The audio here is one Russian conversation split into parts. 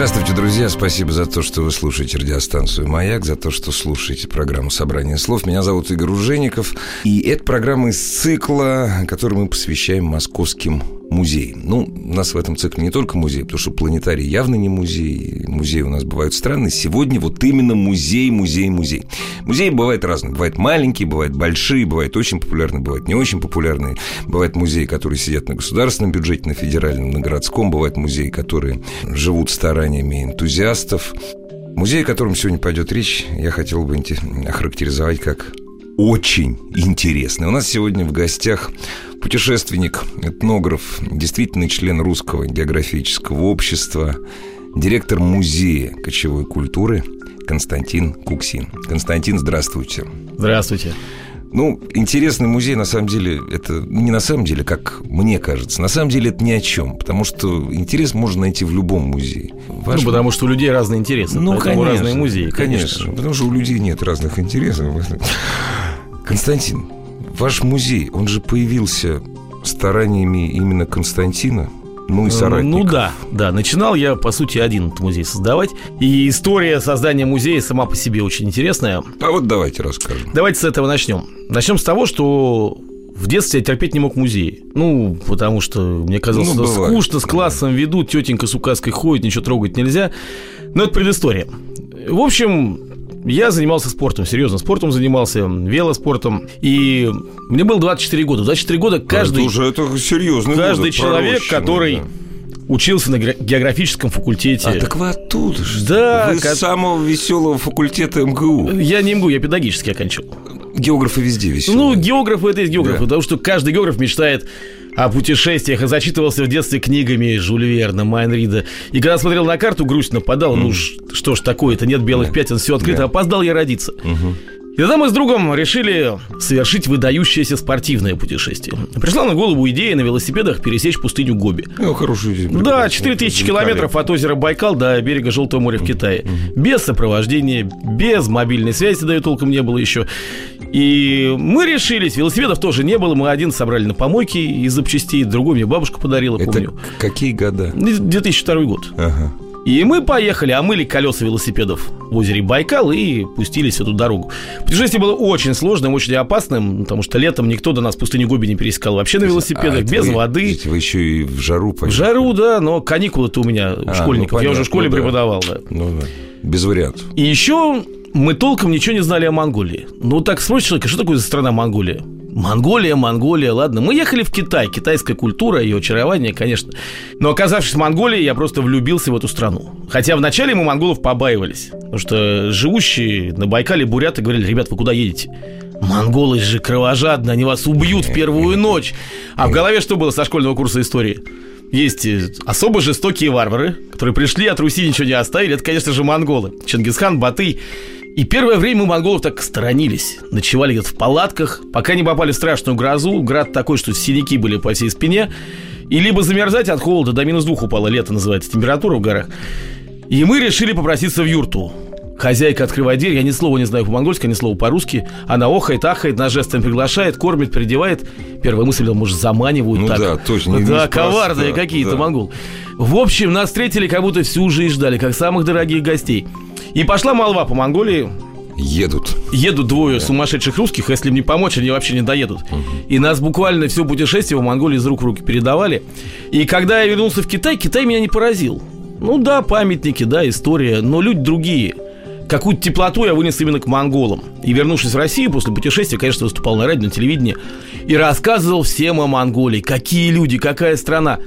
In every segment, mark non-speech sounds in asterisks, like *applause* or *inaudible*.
Здравствуйте, друзья. Спасибо за то, что вы слушаете радиостанцию «Маяк», за то, что слушаете программу «Собрание слов». Меня зовут Игорь Ужеников. И это программа из цикла, который мы посвящаем московским музей. Ну, у нас в этом цикле не только музей, потому что планетарий явно не музей. Музеи у нас бывают странные. Сегодня вот именно музей, музей, музей. Музеи бывают разные. Бывают маленькие, бывают большие, бывают очень популярные, бывают не очень популярные. Бывают музеи, которые сидят на государственном бюджете, на федеральном, на городском. Бывают музеи, которые живут стараниями энтузиастов. Музей, о котором сегодня пойдет речь, я хотел бы охарактеризовать как очень интересный. У нас сегодня в гостях путешественник, этнограф, действительный член русского географического общества, директор музея кочевой культуры Константин Куксин. Константин, здравствуйте. Здравствуйте. Ну, интересный музей, на самом деле, это не на самом деле, как мне кажется. На самом деле это ни о чем, потому что интерес можно найти в любом музее. Ваш... Ну, потому что у людей разные интересы, ну, конечно, разные музеи, конечно. конечно. Потому что у людей нет разных интересов. *laughs* Константин, ваш музей, он же появился стараниями именно Константина, ну и соратников. Ну да, да. Начинал я, по сути, один этот музей создавать. И история создания музея сама по себе очень интересная. А вот давайте расскажем. Давайте с этого начнем. Начнем с того, что в детстве я терпеть не мог музей. Ну, потому что мне казалось, ну, что скучно, с классом ведут, тетенька с указкой ходит, ничего трогать нельзя. Но это предыстория. В общем, я занимался спортом, серьезно, спортом занимался, велоспортом. И мне было 24 года. 24 года каждый... Это уже это серьезно. Каждый человек, который... Да учился на географическом факультете. А так вы оттуда же. Да. Вы как... с самого веселого факультета МГУ. Я не МГУ, я педагогический окончил. Географы везде веселые. Ну, географы это есть географы, да. потому что каждый географ мечтает о путешествиях, и зачитывался в детстве книгами Жюль Верна, Майнрида. И когда смотрел на карту, грусть нападала. Mm. Ну, что ж такое-то, нет белых да. пятен, все открыто. Да. Опоздал я родиться. Угу. И тогда мы с другом решили совершить выдающееся спортивное путешествие. Пришла на голову идея на велосипедах пересечь пустыню Гоби. Ну, хорошая идея. Да, 4000 километров от озера Байкал до берега Желтого моря в Китае. Без сопровождения, без мобильной связи, да и толком не было еще. И мы решились, велосипедов тоже не было, мы один собрали на помойке из запчастей, другой мне бабушка подарила, Это помню. какие года? 2002 год. Ага. И мы поехали, омыли колеса велосипедов в озере Байкал и пустились в эту дорогу. Путешествие было очень сложным, очень опасным, потому что летом никто до нас пустыню Гоби не пересекал вообще на велосипедах, а без вы, воды. Вы еще и в жару поехали. В жару, да, но каникулы-то у меня у а, школьников. Ну, Я уже в школе ну, преподавал, да. Ну, да. Без вариантов. И еще мы толком ничего не знали о Монголии. Ну, так спросишь человека, что такое за страна Монголия? Монголия, Монголия, ладно. Мы ехали в Китай, китайская культура, ее очарование, конечно. Но оказавшись в Монголии, я просто влюбился в эту страну. Хотя вначале мы монголов побаивались. Потому что живущие на Байкале буряты говорили, ребят, вы куда едете? Монголы же кровожадные, они вас убьют в первую ночь. А в голове что было со школьного курса истории? Есть особо жестокие варвары, которые пришли от Руси ничего не оставили. Это, конечно же, монголы. Чингисхан, Батый. И первое время мы монголов так сторонились. Ночевали где-то в палатках, пока не попали в страшную грозу. Град такой, что синяки были по всей спине. И либо замерзать от холода, до минус двух упало лето, называется, температура в горах. И мы решили попроситься в юрту. Хозяйка открывает дверь, я ни слова не знаю по-монгольски, ни слова по-русски. Она охает, ахает, на жестом приглашает, кормит, придевает. Первая мысль, может, заманивают ну так. да, точно. Да, коварные какие-то да. монгол. В общем, нас встретили, как будто всю жизнь ждали, как самых дорогих гостей. И пошла молва по Монголии. Едут. Едут двое да. сумасшедших русских, если им не помочь, они вообще не доедут. Угу. И нас буквально все путешествие в Монголии из рук в руки передавали. И когда я вернулся в Китай, Китай меня не поразил. Ну да, памятники, да, история, но люди другие – какую-то теплоту я вынес именно к монголам. И вернувшись в Россию после путешествия, конечно, выступал на радио, на телевидении и рассказывал всем о Монголии. Какие люди, какая страна.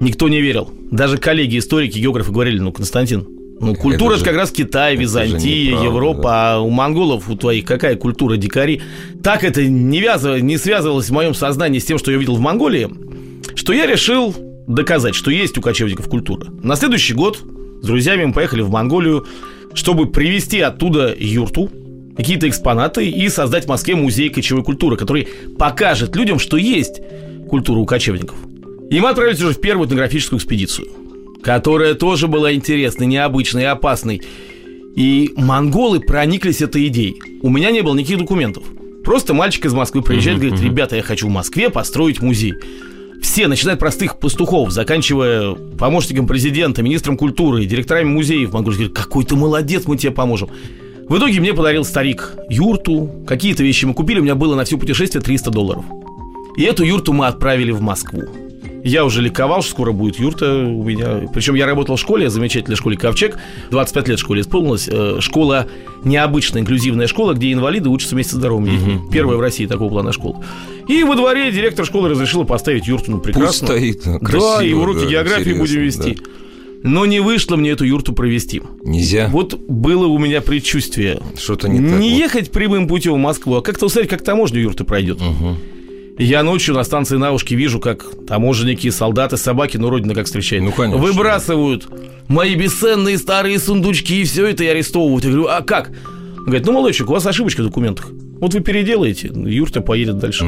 Никто не верил. Даже коллеги, историки, географы говорили, ну, Константин, ну, культура это же, как раз Китай, Византия, Европа, да. а у монголов, у твоих какая культура, дикари. Так это не, вязывалось, не связывалось в моем сознании с тем, что я видел в Монголии, что я решил доказать, что есть у кочевников культура. На следующий год с друзьями мы поехали в Монголию, чтобы привезти оттуда юрту, какие-то экспонаты и создать в Москве музей кочевой культуры, который покажет людям, что есть культура у кочевников. И мы отправились уже в первую этнографическую экспедицию, которая тоже была интересной, необычной и опасной. И монголы прониклись этой идеей. У меня не было никаких документов. Просто мальчик из Москвы приезжает и говорит, ребята, я хочу в Москве построить музей. Все, начиная от простых пастухов, заканчивая помощником президента, министром культуры, директорами музеев, монголы говорят, какой ты молодец, мы тебе поможем. В итоге мне подарил старик юрту, какие-то вещи мы купили, у меня было на все путешествие 300 долларов. И эту юрту мы отправили в Москву. Я уже ликовал, что скоро будет юрта у меня. Причем я работал в школе, замечательной школе «Ковчег». 25 лет школе исполнилось. Э, школа необычная, инклюзивная школа, где инвалиды учатся вместе с здоровыми детьми. Угу. Первая в России такого плана школа. И во дворе директор школы разрешила поставить юрту. Ну, прекрасно. Пусть стоит. Красиво, да, и уроки да, географии будем вести. Да. Но не вышло мне эту юрту провести. Нельзя. Вот было у меня предчувствие. Что-то не так. Не вот. ехать прямым путем в Москву, а как-то усмотреть, как таможню юрта пройдет. Угу. Я ночью на станции Навушки вижу, как таможенники, солдаты, собаки, ну, родина как встречает. Ну, конечно. Выбрасывают мои бесценные старые сундучки и все это и арестовывают. Я говорю, а как? Он говорит, ну, молодой человек, у вас ошибочка в документах. Вот вы переделаете, юрта поедет дальше.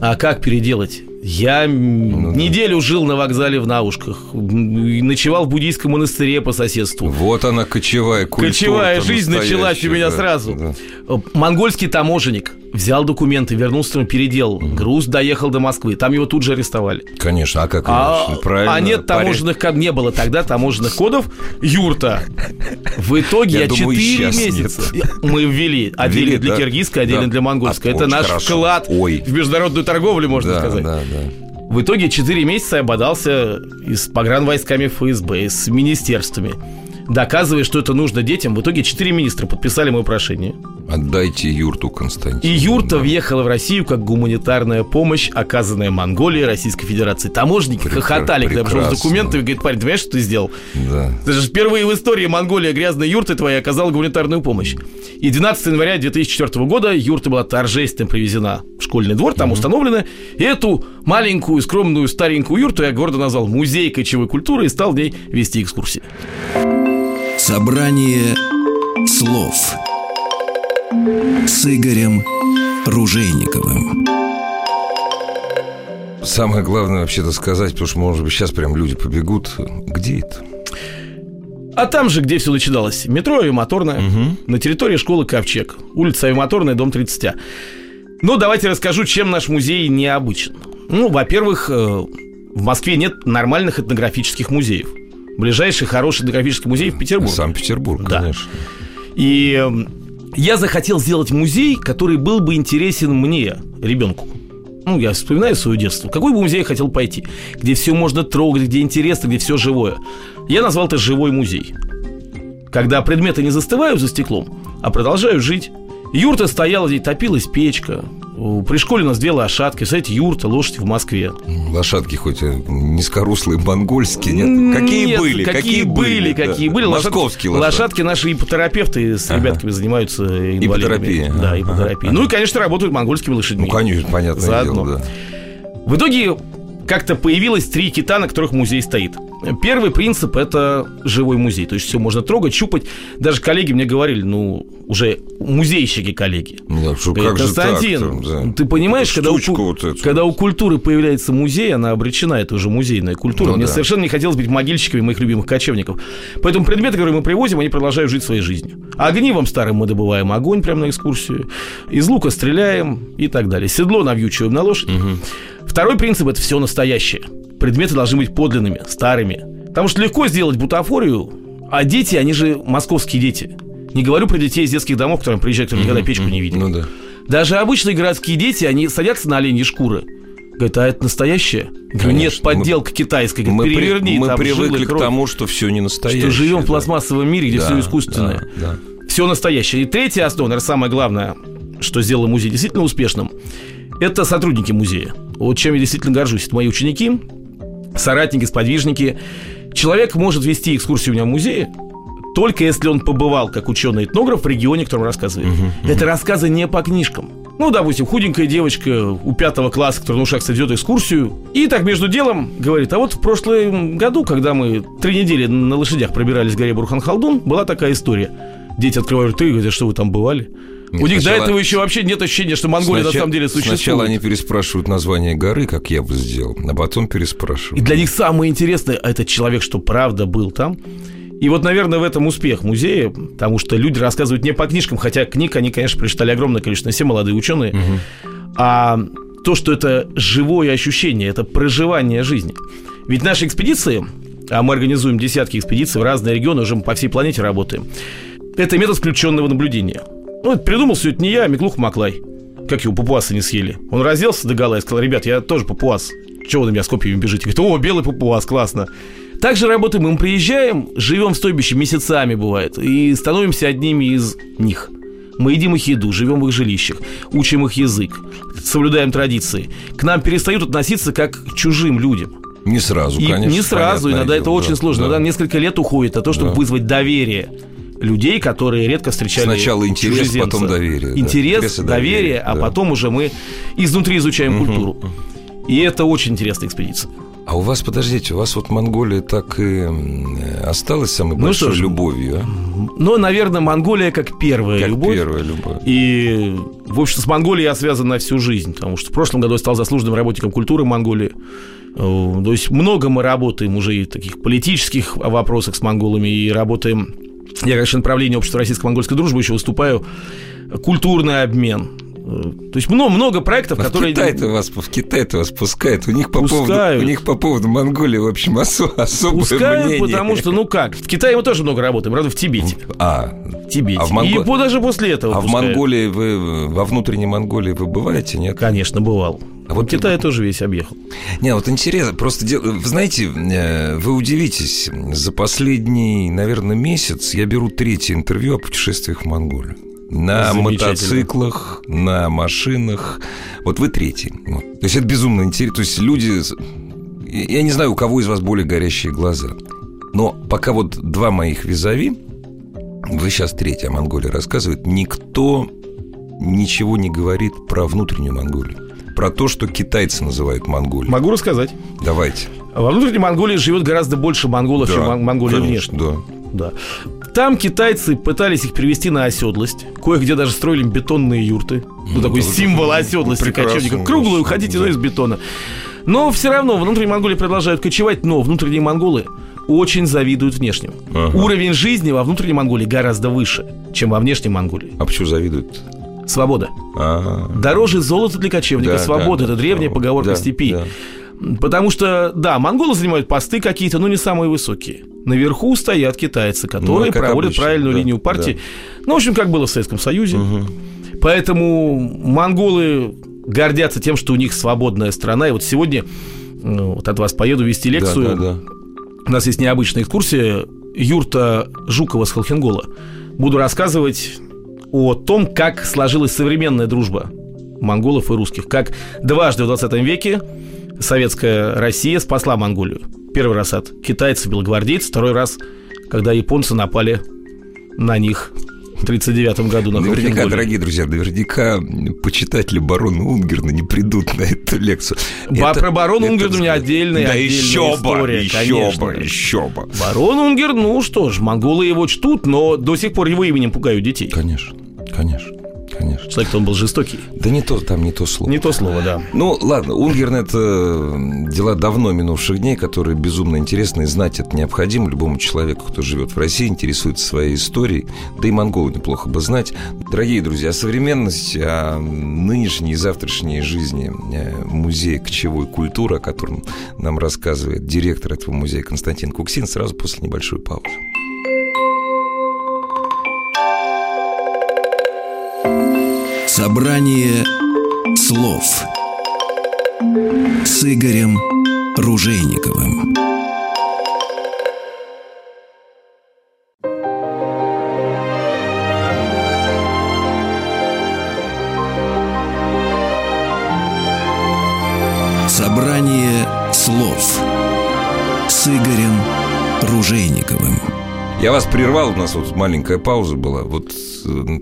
А как переделать? Я ну, неделю да. жил на вокзале в Наушках, ночевал в буддийском монастыре по соседству. Вот она кочевая культура. Кочевая жизнь началась у меня да, сразу. Да. Монгольский таможенник взял документы, вернулся, переделал. Угу. Груз доехал до Москвы, там его тут же арестовали. Конечно, а как а, Правильно. А нет таможенных кодов, не было тогда таможенных кодов. Юрта. В итоге я, я 4 месяца нет. мы ввели. Отдельно для да? киргизской, отдельно да. для монгольской. А, Это наш хорошо. вклад Ой. в международную торговлю, можно да, сказать. Да, да. В итоге 4 месяца я бодался и с погранвойсками ФСБ, и с министерствами доказывая, что это нужно детям. В итоге четыре министра подписали мое прошение. Отдайте юрту, Константин. И юрта да. въехала в Россию как гуманитарная помощь, оказанная Монголии Российской Федерации. Таможники Прекра- хохотали, когда пришел с документами, говорит, парень, ты понимаешь, что ты сделал? Да. Это же впервые в истории Монголия грязной юрты твоей оказала гуманитарную помощь. И 12 января 2004 года юрта была торжественно привезена в школьный двор, там угу. установлена. И эту маленькую, скромную, старенькую юрту я гордо назвал «Музей кочевой культуры» и стал в ней вести экскурсии. Собрание слов с Игорем Ружейниковым. Самое главное вообще-то сказать, потому что, может быть, сейчас прям люди побегут. Где это? А там же, где все начиналось. Метро Авиамоторная, угу. на территории школы Ковчег. Улица Авиамоторная, дом 30. Ну, давайте расскажу, чем наш музей необычен. Ну, во-первых, э, в Москве нет нормальных этнографических музеев. Ближайший хороший этнографический музей в Петербурге. Санкт-Петербург, да. конечно. И я захотел сделать музей, который был бы интересен мне, ребенку. Ну, я вспоминаю свое детство. Какой бы музей я хотел пойти? Где все можно трогать, где интересно, где все живое. Я назвал это «Живой музей». Когда предметы не застывают за стеклом, а продолжают жить. Юрта стояла здесь, топилась печка, при школе у нас две лошадки, кстати, юрта, лошадь в Москве. Лошадки хоть низкорослые, монгольские, нет? Какие нет, были? Какие, какие были, да. какие были. Московские лошадки. Лошадки наши ипотерапевты с ага. ребятками занимаются инвалидами. Ипотерапия. Да, ипотерапия. Ага. Ну и, конечно, работают монгольскими лошадьми. Ну, конечно, понятное Заодно. дело, да. В итоге как-то появилось три кита, на которых музей стоит. Первый принцип – это живой музей. То есть все можно трогать, щупать. Даже коллеги мне говорили, ну, уже музейщики коллеги. Да, что, Говорят, как Константин, же так, да. ты понимаешь, когда у, вот когда у культуры появляется музей, она обречена, это уже музейная культура. Ну, мне да. совершенно не хотелось быть могильщиками моих любимых кочевников. Поэтому предметы, которые мы привозим, они продолжают жить своей жизнью. Огнивом старым мы добываем огонь прямо на экскурсию. Из лука стреляем и так далее. Седло навьючиваем на лошадь. Угу. Второй принцип – это все настоящее. Предметы должны быть подлинными, старыми. Потому что легко сделать бутафорию, а дети, они же московские дети. Не говорю про детей из детских домов, которые приезжают, которые никогда печку не видели. Ну да. Даже обычные городские дети, они садятся на оленьи шкуры. Говорят, а это настоящее? Говорю, нет, подделка мы, китайская. Говорит, мы переверни, мы там привыкли к тому, что все не настоящее. Что живем да. в пластмассовом мире, где да, все искусственное. Да, да. Все настоящее. И третья основа, наверное, самое главное, что сделало музей действительно успешным, это сотрудники музея. Вот чем я действительно горжусь. Это мои ученики, соратники, сподвижники. Человек может вести экскурсию у меня в музее, только если он побывал как ученый-этнограф в регионе, о котором рассказывает. Uh-huh, uh-huh. Это рассказы не по книжкам. Ну, допустим, худенькая девочка у пятого класса, которая на ушах ведет экскурсию, и так между делом говорит, а вот в прошлом году, когда мы три недели на лошадях пробирались к горе Бурхан-Халдун, была такая история. Дети открывают рты и говорят, что вы там бывали? Нет, У них до сначала- этого еще вообще нет ощущения, что Монголия на Сначала- самом деле существует. Сначала они переспрашивают название горы, как я бы сделал, а потом И переспрашивают. для них самое интересное, а этот человек, что правда был там. И вот, наверное, в этом успех музея, потому что люди рассказывают не по книжкам, хотя книг они, конечно, прочитали огромное количество, все молодые ученые, а то, что это живое ощущение, это проживание жизни. Ведь наши экспедиции, а мы организуем десятки экспедиций в разные регионы, уже мы по всей планете работаем, это метод включенного наблюдения. Ну, это придумал все это не я, а Миклух Маклай. Как его папуасы не съели. Он разделся до гола и сказал, ребят, я тоже папуас. Чего вы на меня с копьями бежите? Говорит, о, белый папуас, классно. Также работаем, мы приезжаем, живем в стойбище месяцами бывает, и становимся одними из них. Мы едим их еду, живем в их жилищах, учим их язык, соблюдаем традиции. К нам перестают относиться как к чужим людям. Не сразу, И конечно. не сразу, иногда это дело, очень да, сложно. да. Иногда несколько лет уходит на то, чтобы Да. вызвать доверие людей, которые редко встречали Сначала интерес, чужеземца. потом доверие, да. Интерес, Интерес и доверие, доверие, а да. потом уже мы изнутри изучаем культуру. И это очень интересная экспедиция. А у вас, подождите, у вас вот Монголия так и осталась самой Ну большой ж, любовью, а? Но, наверное, Монголия как первая Как любовь. первая любовь. И, в общем, с Монголией я связан на всю жизнь, потому что в прошлом году я стал заслуженным работником культуры Монголии. Э, То есть много мы работаем уже и в таких политических вопросах с монголами, и работаем... Я, конечно, направление общества российско-монгольской дружбы еще выступаю. Культурный обмен. Э, То есть много, много проектов, А которые... в Китай-то вас, в Китай-то вас пускают. У них по поводу, у них по поводу Монголии, в общем, осо- особое Пускают, мнение. потому что, ну как, в Китае мы тоже много работаем, правда, в Тибете. А, В Тибете. А в Монго- И по- даже после этого а в пускают. Монголии вы, во внутренней Монголии вы бываете, нет? Конечно, бывал. А вот Китай тоже весь объехал. Не, вот интересно, просто вы знаете, э, вы удивитесь, за последний, наверное, месяц я беру третье интервью о путешествиях в Монголию. На мотоциклах, на машинах. Вот вы третий. Вот. То есть это безумно интересно. То есть люди... Я не знаю, у кого из вас более горящие глаза. Но пока вот два моих визави, вы сейчас третья о Монголии рассказывает, никто ничего не говорит про внутреннюю Монголию. Про то, что китайцы называют Монголией. Могу рассказать. Давайте. Во внутренней Монголии живет гораздо больше монголов, чем Мон- Монголия конечно, внешне. Да. Да. Там китайцы пытались их привести на оседлость. Кое-где даже строили бетонные юрты. Ну, такой это символ оседлости прекрасно, кочевников. Круглую, ходите, да. но из бетона. Но все равно внутренние Монголии продолжают кочевать, но внутренние монголы очень завидуют внешним. Ага. Уровень жизни во внутренней Монголии гораздо выше, чем во внешней Монголии. А почему завидуют? Свобода. А, Дороже золота для кочевника, да, свобода. да, это древняя да, поговорка да, степи. да. Потому что, да, монголы занимают посты какие-то, но не самые высокие. Наверху стоят китайцы, которые Ну, проводят обычно, правильную да, линию партии. Ну, в общем, как было в Советском Союзе. Поэтому монголы гордятся тем, что у них свободная страна. И вот сегодня ну, вот от вас поеду вести лекцию. Да, да, да. У нас есть необычная экскурсия. Юрта Жукова с Холхенгола. Буду рассказывать о том, как сложилась современная дружба монголов и русских. Как дважды в 20 веке советская Россия спасла Монголию. Первый раз от китайцев, белогвардейцев, второй раз, когда японцы напали на них 1939 году на Наверняка, дорогие друзья, наверняка почитатели барона Унгерна не придут на эту лекцию. Ба- Это- про барона Унгерна у меня отдельная- Да отдельная еще бы, история, еще конечно. бы, еще бы. Барон Унгер, ну что ж, монголы его чтут, но до сих пор его именем пугают детей. Конечно, конечно, конечно. Человек-то он был жестокий. Да не то, там не то слово. Не то слово, да. Ну, ладно, Унгерн – это дела давно минувших дней, которые безумно интересны, и знать это необходимо любому человеку, кто живет в России, интересуется своей историей, да и монголы неплохо бы знать. Дорогие друзья, о современности, о нынешней и завтрашней жизни э, музея кочевой культуры, о котором нам рассказывает директор этого музея Константин Куксин, сразу после небольшой паузы. Собрание слов с Игорем Ружейниковым. Собрание слов с Игорем Ружейниковым. Я вас прервал, у нас вот маленькая пауза была, вот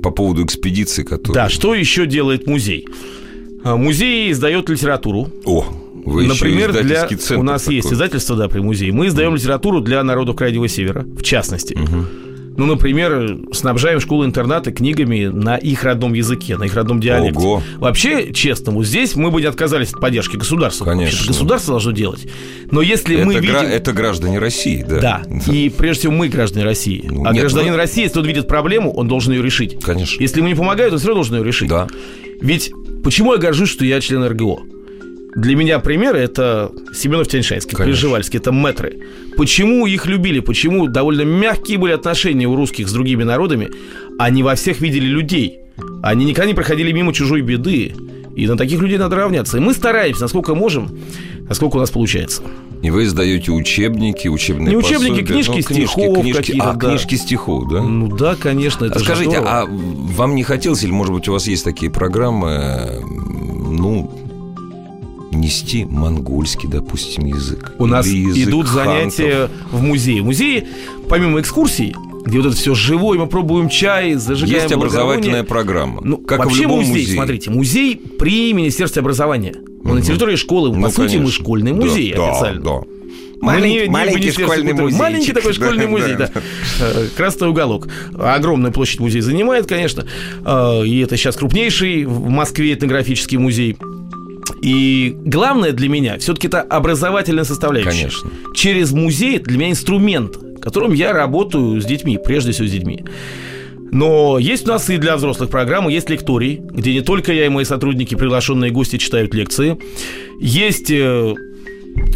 по поводу экспедиции, которая... Да, что еще делает музей? А, Музей издает литературу. О, вы Например, для... у нас такой. есть издательство, да, при музее. Мы издаем литературу для народов Крайнего Севера, в частности. Ну, например, снабжаем школы-интернаты книгами на их родном языке, на их родном диалекте. Ого. Вообще, честно, вот здесь мы бы не отказались от поддержки государства. Конечно. Государство должно делать. Но если Это, мы гра- видим... это граждане России, да? Да. *laughs* И прежде всего мы граждане России. Ну, а нет, гражданин ну- России, если он видит проблему, он должен ее решить. Конечно. Если ему не помогают, он все равно должен ее решить. Да. Ведь почему я горжусь, что я член РГО? Для меня примеры это Семенов Тяньшанский. Приживальский, это мэтры. Почему их любили? Почему довольно мягкие были отношения у русских с другими народами? Они во всех видели людей. Они никогда не проходили мимо чужой беды. И на таких людей надо равняться. И мы стараемся, насколько можем, насколько у нас получается. И вы издаете учебники, учебные Не учебники, пособия. книжки Ну, стихов книжки, какие-то, а, да. книжки стихов, да? Ну да, конечно, это А Скажите, здорово. а вам не хотелось, или, может быть, у вас есть такие программы, ну, нести монгольский, допустим, язык? У нас язык идут хантов? занятия в музее. В музее, помимо экскурсий, где вот это все живое, мы пробуем чай, зажигаем Есть образовательная программа. Ну, как и в вообще любом музей, музее. смотрите, музей при Министерстве образования. Но на территории школы, Ну, по сути, мы школьный Да, музей да, официально. да. Мы Маленький- не- маленький школьный музейчик. Маленький такой школьный Да, музей, да. да. Э, Красный уголок. Огромную площадь музей занимает, конечно. Э, И это сейчас крупнейший в Москве этнографический музей. И главное для меня все-таки это образовательная составляющая. Конечно. Через музей для меня инструмент, которым я работаю с детьми, прежде всего с детьми. Но есть у нас и для взрослых программы, есть лекторий, где не только я и мои сотрудники, приглашенные гости, читают лекции. Есть э,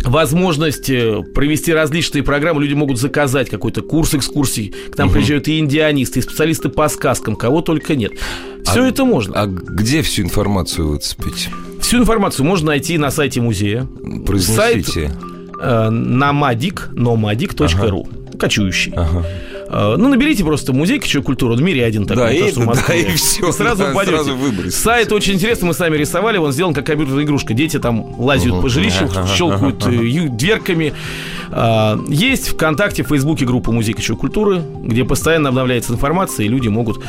возможность э, провести различные программы. Люди могут заказать какой-то курс экскурсий. К нам приезжают и индианисты, и специалисты по сказкам, кого только нет. Все это можно. А где всю информацию выцепить? Всю информацию можно найти на сайте музея. Произнесите. э, nomadic, nomadic.ru. Кочующий. Ага. Э, Ну, наберите просто музей кочевой культуры. Он в мире один такой. Да, не то, и- что в да, и всё, сразу да, упадете. сразу выбросите. Сайт очень интересный, мы сами рисовали. Он сделан как компьютерная игрушка. Дети там лазят по жилищу, щелкают э, ю- дверками. А, Есть ВКонтакте, в Фейсбуке группа «Музей кочевой культуры», где постоянно обновляется информация, и люди могут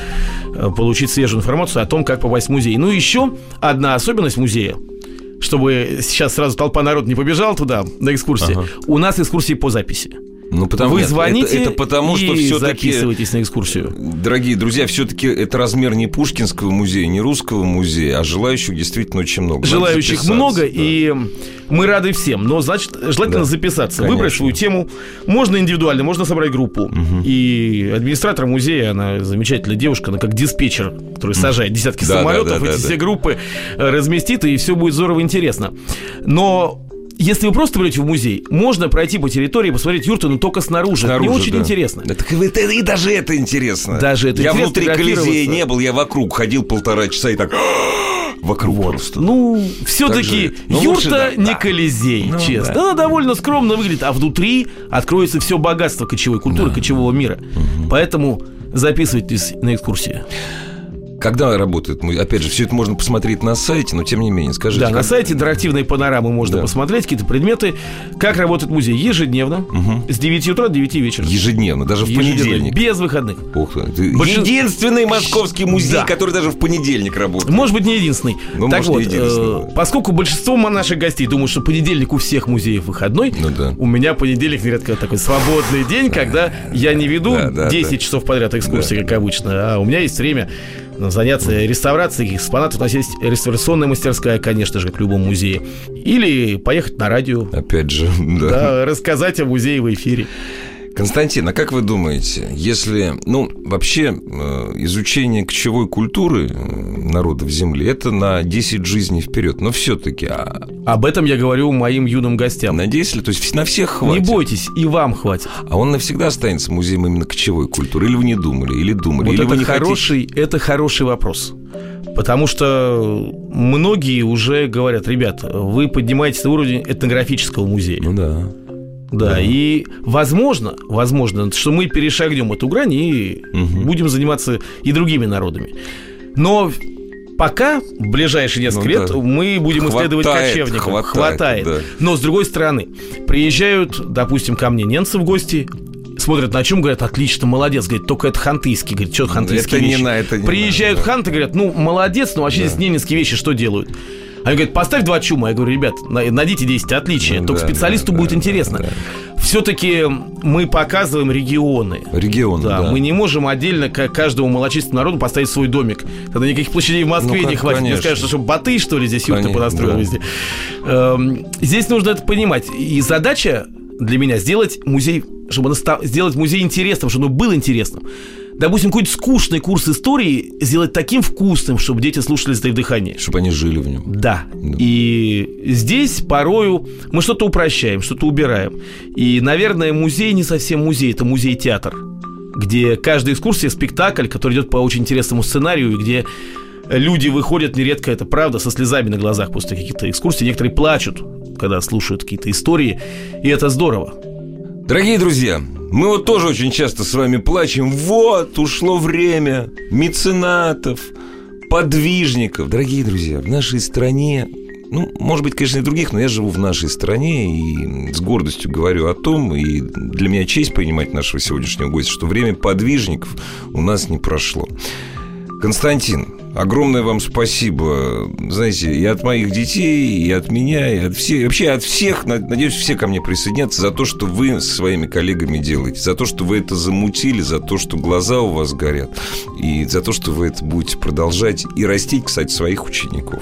э, получить свежую информацию о том, как попасть в музей. Ну, еще одна особенность музея, чтобы сейчас сразу толпа народ не побежала туда на экскурсии. У нас экскурсии по записи. Ну, потому Вы нет, звоните это, это потому, что и записывайтесь на экскурсию. Дорогие друзья, все-таки это размер не Пушкинского музея, не Русского музея, а желающих действительно очень много. Желающих много, да. и мы рады всем. Но, значит, желательно Да, записаться, конечно. выбрать свою тему. Можно индивидуально, можно собрать группу. И администратор музея, она замечательная девушка, она как диспетчер, который сажает десятки Да, да, самолетов, да, да, эти да. все группы э, разместит, и все будет здорово интересно. Но если вы просто придете в музей, можно пройти по территории, посмотреть юрту, но только снаружи. Это Снаружи, не очень да. интересно. Да так это- и даже это интересно. Даже это Я интересно внутри Колизея не был, я вокруг ходил полтора часа и так вокруг просто. Ну, все-таки. Ну, юрта лучше, да, не да. Колизей, Ну, честно. да. Она довольно скромно выглядит, а внутри откроется все богатство кочевой культуры, кочевого мира. Поэтому записывайтесь на экскурсии. Когда работает? Опять же, все это можно посмотреть на сайте, но тем не менее, скажите. Да, на как- сайте интерактивные панорамы можно Да. посмотреть, какие-то предметы. Как работает музей? Ежедневно, с 9 утра до 9 вечера. Ежедневно, даже в Ежедневно, понедельник. Без выходных. Ух ты. Это Большин- Единственный московский музей, Да. который даже в понедельник работает. Может быть, не единственный. Ну, так может, вот, единственный, э, поскольку большинство наших гостей думают, что понедельник у всех музеев выходной, Ну да. у меня понедельник нередко такой свободный день, когда я не веду Да, да, 10 да. часов подряд экскурсии, как обычно, а у меня есть время заняться реставрацией экспонатов. У нас есть реставрационная мастерская, конечно же, как в любом музее. Или поехать на радио, Опять же, *laughs* да. да, рассказать о музее в эфире. Константин, а как вы думаете, если, ну, вообще э, изучение кочевой культуры э, народов Земли, это на 10 жизней вперед, но все-таки, а Об этом я говорю моим юным гостям. на 10 ли, то есть на всех хватит? Не бойтесь, и вам хватит. А он навсегда останется музеем именно кочевой культуры? Или вы не думали, или думали, Вот или вы это не хотите? хороший, это хороший вопрос. Потому что многие уже говорят, ребят, вы поднимаетесь на уровень этнографического музея. Ну да. Да, и возможно, возможно, что мы перешагнем эту грань и Мгм. будем заниматься и другими народами. Но пока, в ближайшие несколько Ну лет, да. мы будем исследовать Хватает, кочевников. хватает, да. Но, с другой стороны, приезжают, допустим, ко мне немцы в гости, смотрят на чем, говорят, отлично, молодец, говорят, только это хантыйский, говорит, что хантыйские Это не вещи. на- это не Приезжают на, да. ханты, говорят, ну, молодец, но вообще здесь ненецкие вещи что делают? Они говорят, поставь два чума. Я говорю, ребят, найдите 10 отличия. Ну, Только да, специалисту да, будет да, интересно. Да, да. Все-таки мы показываем регионы. Регионы, да, да. Мы не можем отдельно каждому малочистому народу поставить свой домик. Тогда никаких площадей в Москве ну, не хватит. Конечно. Мне скажут, что Баты, что ли, здесь юрты понастроил да. везде. Эм, здесь нужно это понимать. И задача для меня сделать музей, чтобы сделать музей интересным, чтобы он был интересным допустим, какой-то скучный курс истории сделать таким вкусным, чтобы дети слушали «Сдаив дыхание». Чтобы они жили в нем. Да. да. И здесь порою мы что-то упрощаем, что-то убираем. И, наверное, музей не совсем музей, это музей-театр, где каждая экскурсия – спектакль, который идет по очень интересному сценарию, и где люди выходят нередко, это правда, со слезами на глазах после каких-то экскурсий. Некоторые плачут, когда слушают какие-то истории, и это здорово. Дорогие друзья, мы вот тоже очень часто с вами плачем. Вот, ушло время меценатов, подвижников. Дорогие друзья, в нашей стране ну, может быть, конечно, и других, но я живу в нашей стране и с гордостью говорю о том, и для меня честь принимать нашего сегодняшнего гостя, что время подвижников у нас не прошло. Константин, огромное вам спасибо. Знаете, и от моих детей, и от меня, и от всех, вообще от всех, надеюсь, все ко мне присоединятся за то, что вы с своими коллегами делаете, за то, что вы это замутили, за то, что глаза у вас горят, и за то, что вы это будете продолжать и растить, кстати, своих учеников.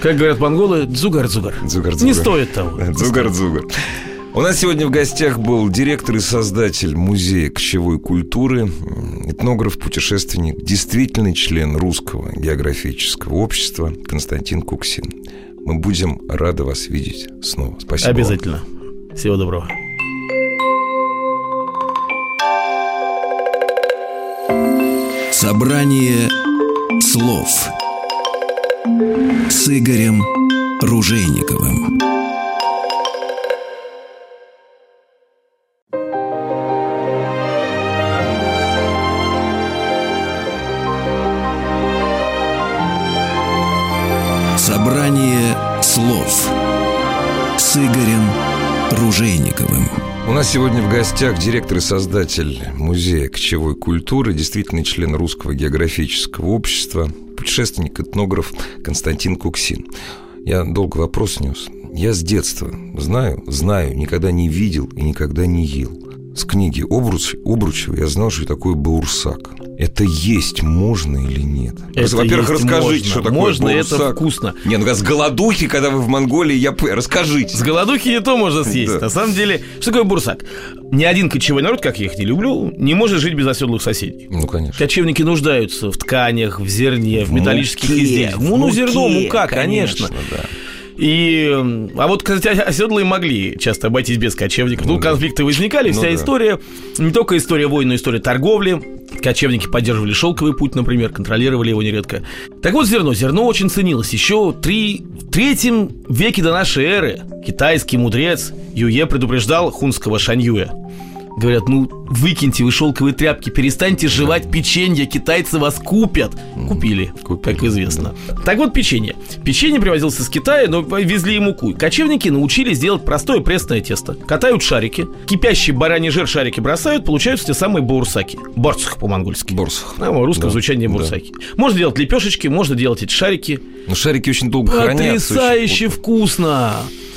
Как говорят монголы, дзугар-дзугар. Дзугар-дзугар. Не стоит того. *laughs* Дзугар-дзугар. У нас сегодня в гостях был директор и создатель Музея кочевой культуры, этнограф, путешественник, действительный член Русского географического общества Константин Куксин. Мы будем рады вас видеть снова. Спасибо. Обязательно. Вам. Всего доброго. Собрание слов с Игорем Ружейниковым. Нас сегодня в гостях директор и создатель Музея кочевой культуры, действительный член Русского географического общества, путешественник, этнограф Константин Куксин. Я долго вопрос нес. Я с детства знаю, знаю, никогда не видел и никогда не ел. С книги Обруч, Обручева я знал, что такое баурсак. Это есть можно или нет? Это Во-первых, расскажите, можно. что такое Можно, баурсак. это вкусно. Не, ну с голодухи, когда вы в Монголии, я расскажите. С голодухи не то можно съесть. Да. На самом деле, что такое бурсак? Ни один кочевой народ, как я их не люблю, не может жить без оседлых соседей. Ну, конечно. Kочевники нуждаются в тканях, в зерне, в, в металлических изделиях. Ну, ну, зерно, мука, конечно. конечно да. И, а вот, кстати, оседлые могли часто обойтись без кочевников. Ну, ну конфликты возникали, ну, вся да. история, не только история войн, но история торговли. Кочевники поддерживали шелковый путь, например, контролировали его нередко. Так вот, зерно. Зерно очень ценилось. Еще три, в третьем веке до нашей эры китайский мудрец Юе предупреждал хунского Шаньюя – Говорят, ну выкиньте вы шелковые тряпки, перестаньте жевать печенье, китайцы вас купят. Купили, Купили, как известно. Да. Так вот, печенье. Печенье привозилось из Китая, но везли и муку. Кочевники научились делать простое пресное тесто. Катают шарики, кипящий бараний жир шарики бросают, получаются те самые бурсаки. Борцах по-монгольски. Борцах. А, в русском да. звучании бурсаки. Да. Можно делать лепешечки, можно делать эти шарики. Но шарики очень долго хранятся. Потрясающе вкусно.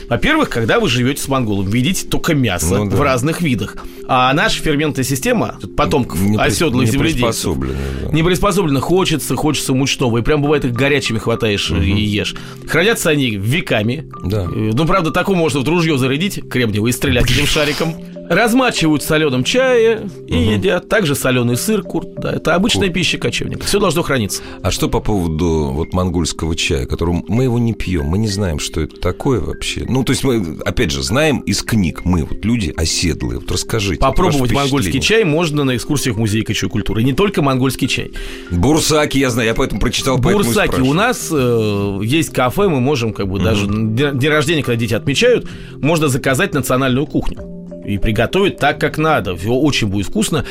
Во-первых, когда вы живете с монголом, видите только мясо ну, да. в разных видах. А наша ферментная система, потомков не, оседлых не земледельцев, да. не приспособлена. Хочется, хочется мучного. И прям бывает их горячими хватаешь угу. и ешь. Хранятся они веками. Да. Э, ну, правда, такому можно в ружье зарядить кремниевое и стрелять этим шариком. Размачивают в соленом чае и угу. едят. Также соленый сыр, курт. Да, это обычная Кур. пища кочевника. Все должно храниться. А что по поводу вот монгольского чая, которым мы его не пьем, мы не знаем, что это такое вообще. Ну, то есть мы, опять же, знаем из книг, мы вот люди оседлые. Вот расскажите. Попробовать монгольский чай можно на экскурсиях в музее кочевой культуры. И не только монгольский чай. Бурсаки, я знаю, я поэтому прочитал. Бурсаки. У нас э, есть кафе, мы можем как бы угу. даже день рождения, когда дети отмечают, можно заказать национальную кухню и приготовить так, как надо. Очень будет вкусно.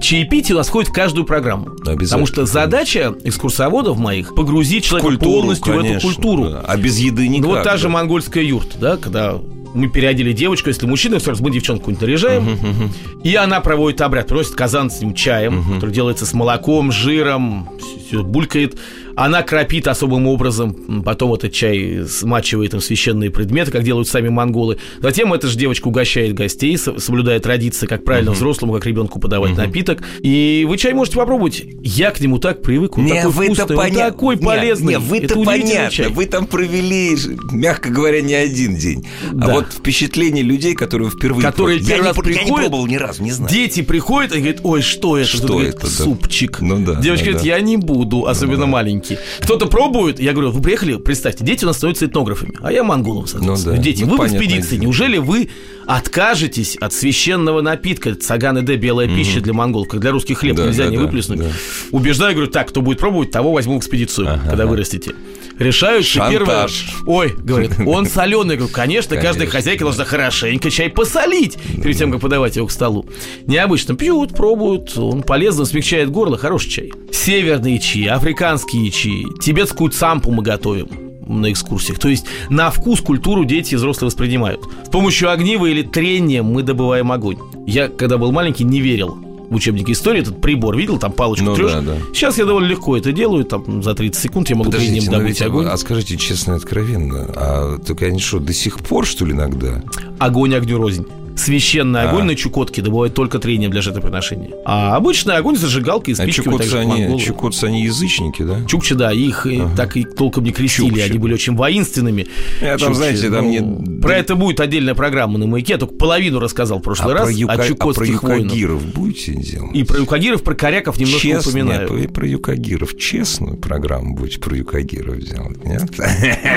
Чаепитие у нас входит в каждую программу. Потому что задача экскурсоводов моих погрузить человека культуру, полностью конечно, в эту культуру. Да. А без еды никак. Ну вот та да. же монгольская юрта, да, когда мы переодели девочку, если мужчина, сразу мы девчонку наряжаем, uh-huh, uh-huh. и она проводит обряд, просит казан с ним чаем, uh-huh. который делается с молоком, жиром, все булькает. Она кропит особым образом, потом этот чай смачивает им священные предметы, как делают сами монголы. Затем эта же девочка угощает гостей, соблюдая традиции, как правильно uh-huh. взрослому, как ребенку подавать uh-huh. напиток. И вы чай можете попробовать. Я к нему так привык, он не, такой вкусный, он такой не, полезный. Не, вы-то понятно, чай. вы там провели, мягко говоря, не один день. А да. А вот впечатление людей, которые впервые... Которые первый раз не, приходят... Я не пробовал ни разу, не знаю. Дети приходят и говорят, ой, что это? Что Тут, это? Говорит, Супчик. Ну да. Девочка да, говорит, я не буду, особенно ну, да. маленький. Кто-то пробует, я говорю, вы приехали, представьте, дети у нас становятся этнографами, а я монголом, соответственно. Ну, да. Дети, ну, вы в экспедиции, неужели вы откажетесь от священного напитка цаган и белая угу. пища для монголов, как для русских хлеб да, нельзя да, не да, выплеснуть? Да. Убеждаю, говорю, так, кто будет пробовать, того возьму в экспедицию, ага, когда ага. вырастете решают, что первое... Ой, говорит, *laughs* он соленый. Я говорю, конечно, конечно, каждая хозяйка должна хорошенько чай посолить перед тем, как подавать его к столу. Необычно пьют, пробуют, он полезно смягчает горло, хороший чай. Северные чаи, африканские чаи, тибетскую цампу мы готовим на экскурсиях. То есть на вкус культуру дети и взрослые воспринимают. С помощью огнива или трения мы добываем огонь. Я, когда был маленький, не верил в учебнике истории этот прибор, видел, там палочку ну, трешь. Да, да. Сейчас я довольно легко это делаю, там за 30 секунд я могу Подождите, ним добыть огонь. А скажите честно и откровенно, а только они что, до сих пор, что ли, иногда? Огонь огню рознь. Священный огонь а. на Чукотке добывают только трением для жертвоприношения. А обычный огонь зажигалкой и спичками. А чукотцы, они, чукотцы, они язычники, да? Чукчи, да, их ага. так и толком не крестили, Чукчи. они были очень воинственными. Я там, знаете, там ну, не... Про это будет отдельная программа на маяке, я только половину рассказал в прошлый а раз про юка... о чукотских а про юкагиров будете делать? И про юкагиров, про коряков немножко Честно, упоминаю. И про юкагиров. Честную программу будете про юкагиров делать, нет?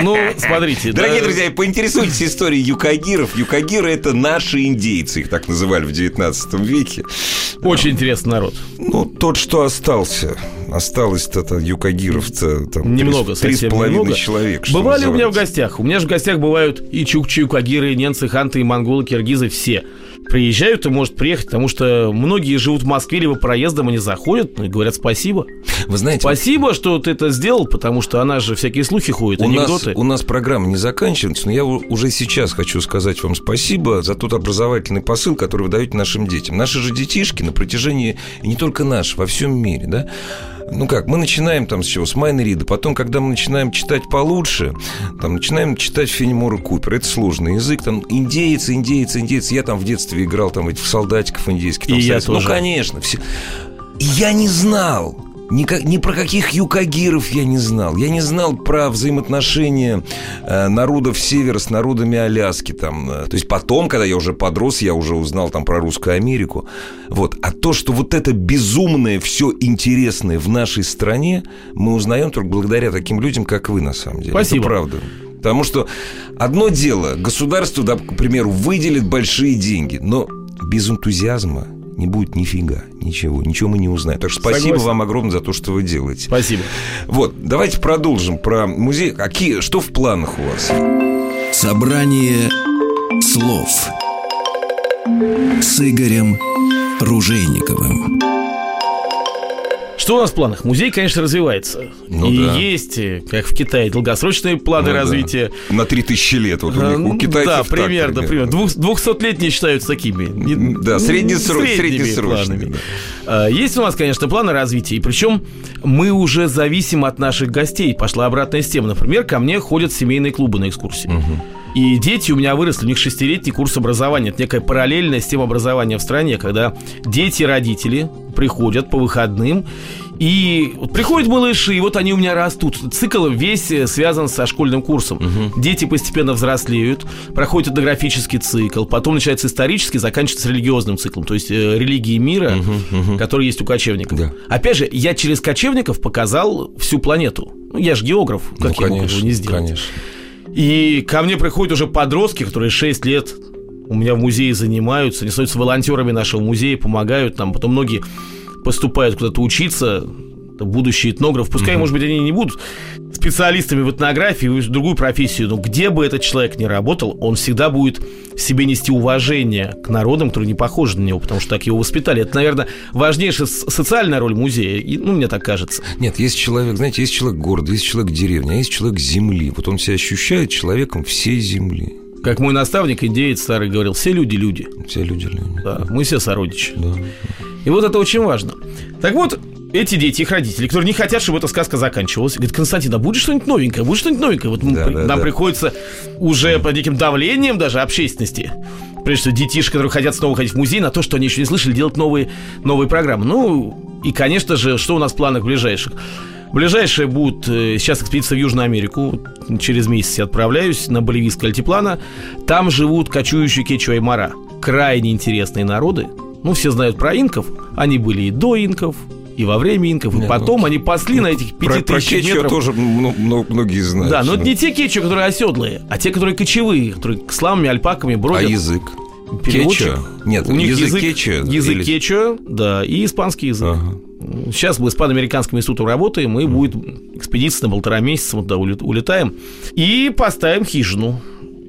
Ну, смотрите. Дорогие друзья, поинтересуйтесь историей юкагиров. Юкагиры – это наши индейцы, их так называли в 19 веке. Очень интересный народ. Ну, тот, что остался. Осталось-то юкагировца там немного, три с половиной человек. Бывали у меня в гостях. У меня же в гостях бывают и чукчи, юкагиры, и ненцы, ханты, и монголы, киргизы, все приезжают и может приехать, потому что многие живут в Москве, либо проездом они заходят и говорят спасибо. Вы знаете... Спасибо, что ты это сделал, потому что она же всякие слухи ходят, у анекдоты. Нас, у нас программа не заканчивается, но я уже сейчас хочу сказать вам спасибо за тот образовательный посыл, который вы даете нашим детям. Наши же детишки на протяжении, и не только наши, во всем мире, да, ну как, мы начинаем там с чего? С Майна Рида. Потом, когда мы начинаем читать получше, там начинаем читать Фенемора Купера. Это сложный язык. Там индейцы, индейцы, индейцы. Я там в детстве играл там этих солдатиков индейских. Там, И я тоже. Ну, конечно. Все. Я не знал, ни, ни про каких юкагиров я не знал. Я не знал про взаимоотношения э, народов Севера с народами Аляски. Там. Э. То есть потом, когда я уже подрос, я уже узнал там про Русскую Америку. Вот. А то, что вот это безумное, все интересное в нашей стране, мы узнаем только благодаря таким людям, как вы, на самом деле. Спасибо. Это правда. Потому что одно дело, государство, да, к примеру, выделит большие деньги, но без энтузиазма не будет нифига, ничего, ничего мы не узнаем. Так что спасибо Согласен. вам огромное за то, что вы делаете. Спасибо. Вот, давайте продолжим про музей. Какие, что в планах у вас? Собрание слов с Игорем Ружейниковым. Что у нас в планах? Музей, конечно, развивается. Ну, и да. есть, как в Китае, долгосрочные планы ну, развития. Да. На 3000 лет. Вот у, них, у китайцев Да, примерно. Так, примерно. 200-летние считаются такими. Да, среднесрочными. среднесрочными да. А, есть у нас, конечно, планы развития. И причем мы уже зависим от наших гостей. Пошла обратная система. Например, ко мне ходят семейные клубы на экскурсии. Угу. И дети у меня выросли, у них шестилетний курс образования. Это некая параллельная система образования в стране, когда дети и родители приходят по выходным и вот приходят малыши, и вот они у меня растут. Цикл весь э, связан со школьным курсом. Угу. Дети постепенно взрослеют, проходит этнографический цикл, потом начинается исторический, заканчивается религиозным циклом, то есть э, религии мира, угу, угу. который есть у кочевников. Да. Опять же, я через кочевников показал всю планету. Ну, я же географ, как ну, я конечно, мог этого не сделать? Конечно. И ко мне приходят уже подростки, которые 6 лет у меня в музее занимаются, они становятся волонтерами нашего музея, помогают нам. Потом многие поступают куда-то учиться, будущий этнограф. Пускай, угу. может быть, они не будут специалистами в этнографии, в другую профессию, но где бы этот человек ни работал, он всегда будет в себе нести уважение к народам, которые не похожи на него, потому что так его воспитали. Это, наверное, важнейшая социальная роль музея, и, ну, мне так кажется. Нет, есть человек, знаете, есть человек города, есть человек деревни, а есть человек земли. Вот он себя ощущает человеком всей земли. Как мой наставник, индеец старый, говорил, все люди – люди. Все люди – люди. Да, мы все сородичи. Да. И вот это очень важно. Так вот, эти дети, их родители, которые не хотят, чтобы эта сказка заканчивалась, говорят, Константин, а будет что-нибудь новенькое, будет что-нибудь новенькое? Вот Да, да, нам да. приходится уже под неким давлением даже общественности Прежде всего, детишки, которые хотят снова ходить в музей, на то, что они еще не слышали, делать новые, новые программы. Ну, и, конечно же, что у нас в планах ближайших? Ближайшие будут э, сейчас экспедиция в Южную Америку. Через месяц я отправляюсь на боливийское альтиплано. Там живут кочующие кечуа и мара. Крайне интересные народы. Ну, все знают про инков. Они были и до инков, и во время инков, и Нет, потом ну, они пасли на этих Про, пяти про тысячах Кечио метров. тоже мно- мно- многие знают. Да, но это не те кечуа, которые оседлые, а те, которые кочевые, которые с ламами, альпаками А бродят. язык? Переводчик. Кечио? Нет, У них язык, язык, кечио язык или- кечуа, да, и испанский язык. Ага. Сейчас мы с Панамериканским институтом работаем, и будет экспедиция на полтора месяца, мы туда улет- улетаем. И поставим хижину,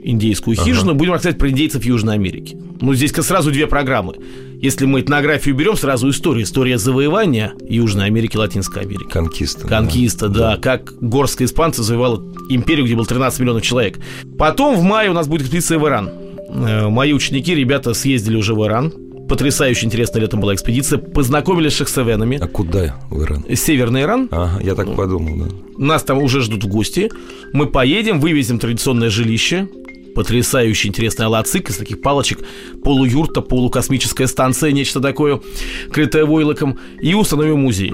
индейскую хижину. Будем рассказать про индейцев Южной Америки. Ну, здесь сразу две программы. Если мы этнографию берем, сразу история. История завоевания Южной Америки, Латинской Америки. Конкиста. Конкиста, да. Как горская испанцы завоевала империю, где было 13 миллионов человек. Потом в мае у нас будет экспедиция в Иран. Э, Мои ученики, ребята, съездили уже в Иран. Потрясающе интересная летом была экспедиция. Познакомились с шахсевенами. А куда в Иран? Северный Иран. Ага, я так подумал, да. Нас там уже ждут в гости. Мы поедем, вывезем традиционное жилище. Потрясающе интересный алацик из таких палочек. Полуюрта, полукосмическая станция, нечто такое, крытое войлоком. И установим музей.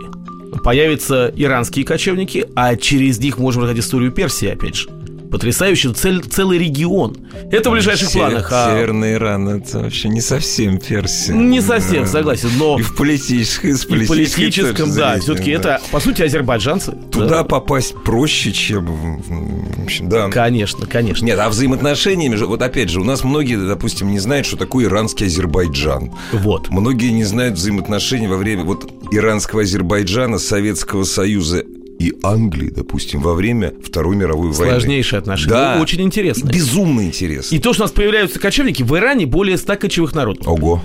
Появятся иранские кочевники, а через них можем рассказать историю Персии, опять же. Потрясающий цель- целый регион. Это в ближайших Север- планах. а Северный Иран это вообще не совсем Персия. Не совсем, согласен, но И в политической, с и в политическом, да, зрения, все-таки да. это, по сути, азербайджанцы. Туда Да. попасть проще, чем... в общем, Да. Конечно, конечно. Нет, а взаимоотношения между... Вот опять же, у нас многие, допустим, не знают, что такое иранский Азербайджан. Вот. Многие не знают взаимоотношений во время вот иранского Азербайджана, Советского Союза и Англии, допустим, во время Второй мировой войны. Сложнейшие отношения. Да. Ну, Очень интересно. Безумно интересно. И то, что у нас появляются кочевники, в Иране более 100 кочевых народов. Ого.